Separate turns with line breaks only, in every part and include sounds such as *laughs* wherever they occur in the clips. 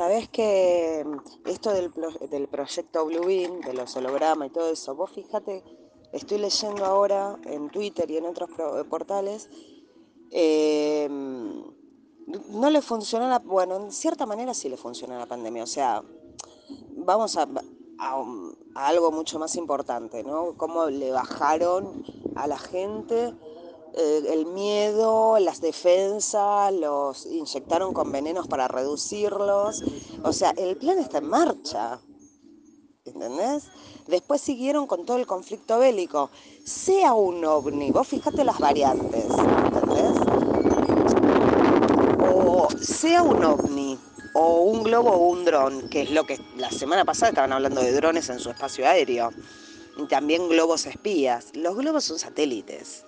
Sabés que mm, esto del, del proyecto Bluebeam, de los hologramas y todo eso, vos fíjate, estoy leyendo ahora en Twitter y en otros portales, eh, no le funcionó la, bueno, en cierta manera sí le funcionó la pandemia, o sea, vamos a, a, algo mucho más importante, ¿no? Cómo le bajaron a la gente eh, el miedo, las defensas, los inyectaron con venenos para reducirlos. O sea, el plan está en marcha. ¿Entendés? Después siguieron con todo el conflicto bélico. Sea un ovni, vos fijate las variantes, ¿entendés? O sea un ovni, o un globo o un dron, que es lo que la semana pasada estaban hablando de drones en su espacio aéreo. Y también globos espías. Los globos son satélites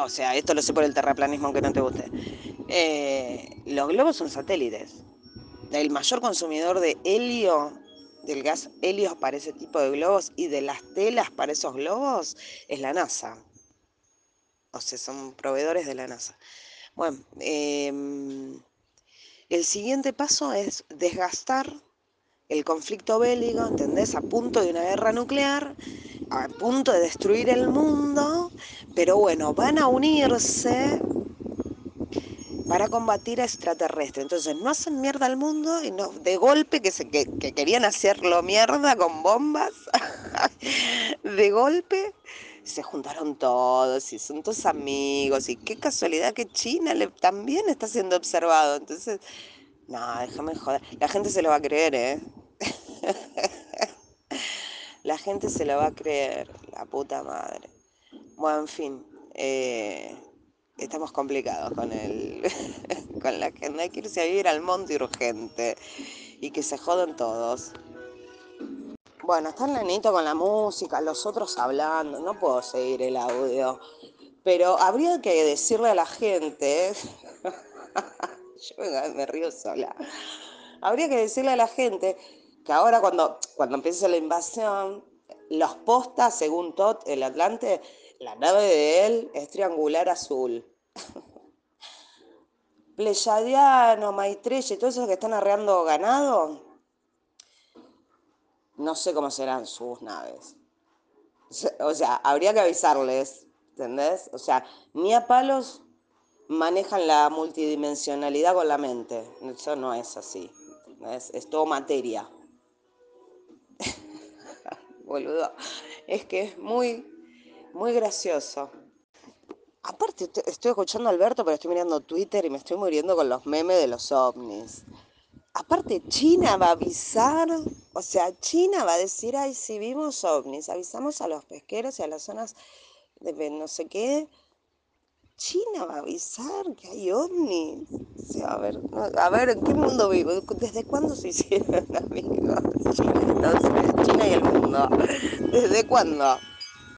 o sea, esto lo sé por el terraplanismo aunque no te guste, eh, los globos son satélites. El mayor consumidor de helio, del gas helio para ese tipo de globos y de las telas para esos globos es la NASA. O sea, son proveedores de la NASA. Bueno, em, el siguiente paso es desgastar el conflicto bélico, ¿entendés? A punto de una guerra nuclear, a punto de destruir el mundo, pero bueno, van a unirse para combatir a extraterrestres. Entonces no hacen mierda al mundo y no, de golpe que, se, que, querían hacerlo mierda con bombas, *laughs* de golpe se juntaron todos y son todos amigos y qué casualidad que China le, también está siendo observado. Entonces, no, déjame joder. La gente se lo va a creer, ¿eh? La gente se lo va a creer, la puta madre. Bueno, en fin, eh, estamos complicados con el, *laughs* con la gente. Hay que irse a vivir al monte urgente y que se jodan todos. Bueno, está el nenito con la música, los otros hablando, no puedo seguir el audio. Pero habría que decirle a la gente, *laughs* yo me río sola, habría que decirle a la gente que ahora cuando, cuando empiece la invasión, los postas, según Todd, el Atlante, la nave de él es triangular azul. *laughs* Pleyadiano, Maestrella y todos esos que están arreando ganado, no sé cómo serán sus naves. O sea, habría que avisarles, ¿entendés? O sea, ni a palos manejan la multidimensionalidad con la mente. Eso no es así. Es todo materia. Boludo. Es que es muy, muy gracioso. Aparte, estoy escuchando a Alberto, pero estoy mirando Twitter y me estoy muriendo con los memes de los ovnis. Aparte, China va a avisar, o sea, China va a decir, ay, si vimos ovnis, avisamos a los pesqueros y a las zonas de no sé qué, China va a avisar que hay ovnis. a ver, a ¿en qué mundo vivo? ¿Desde cuándo se hicieron *laughs* amigos? ¿Desde cuándo?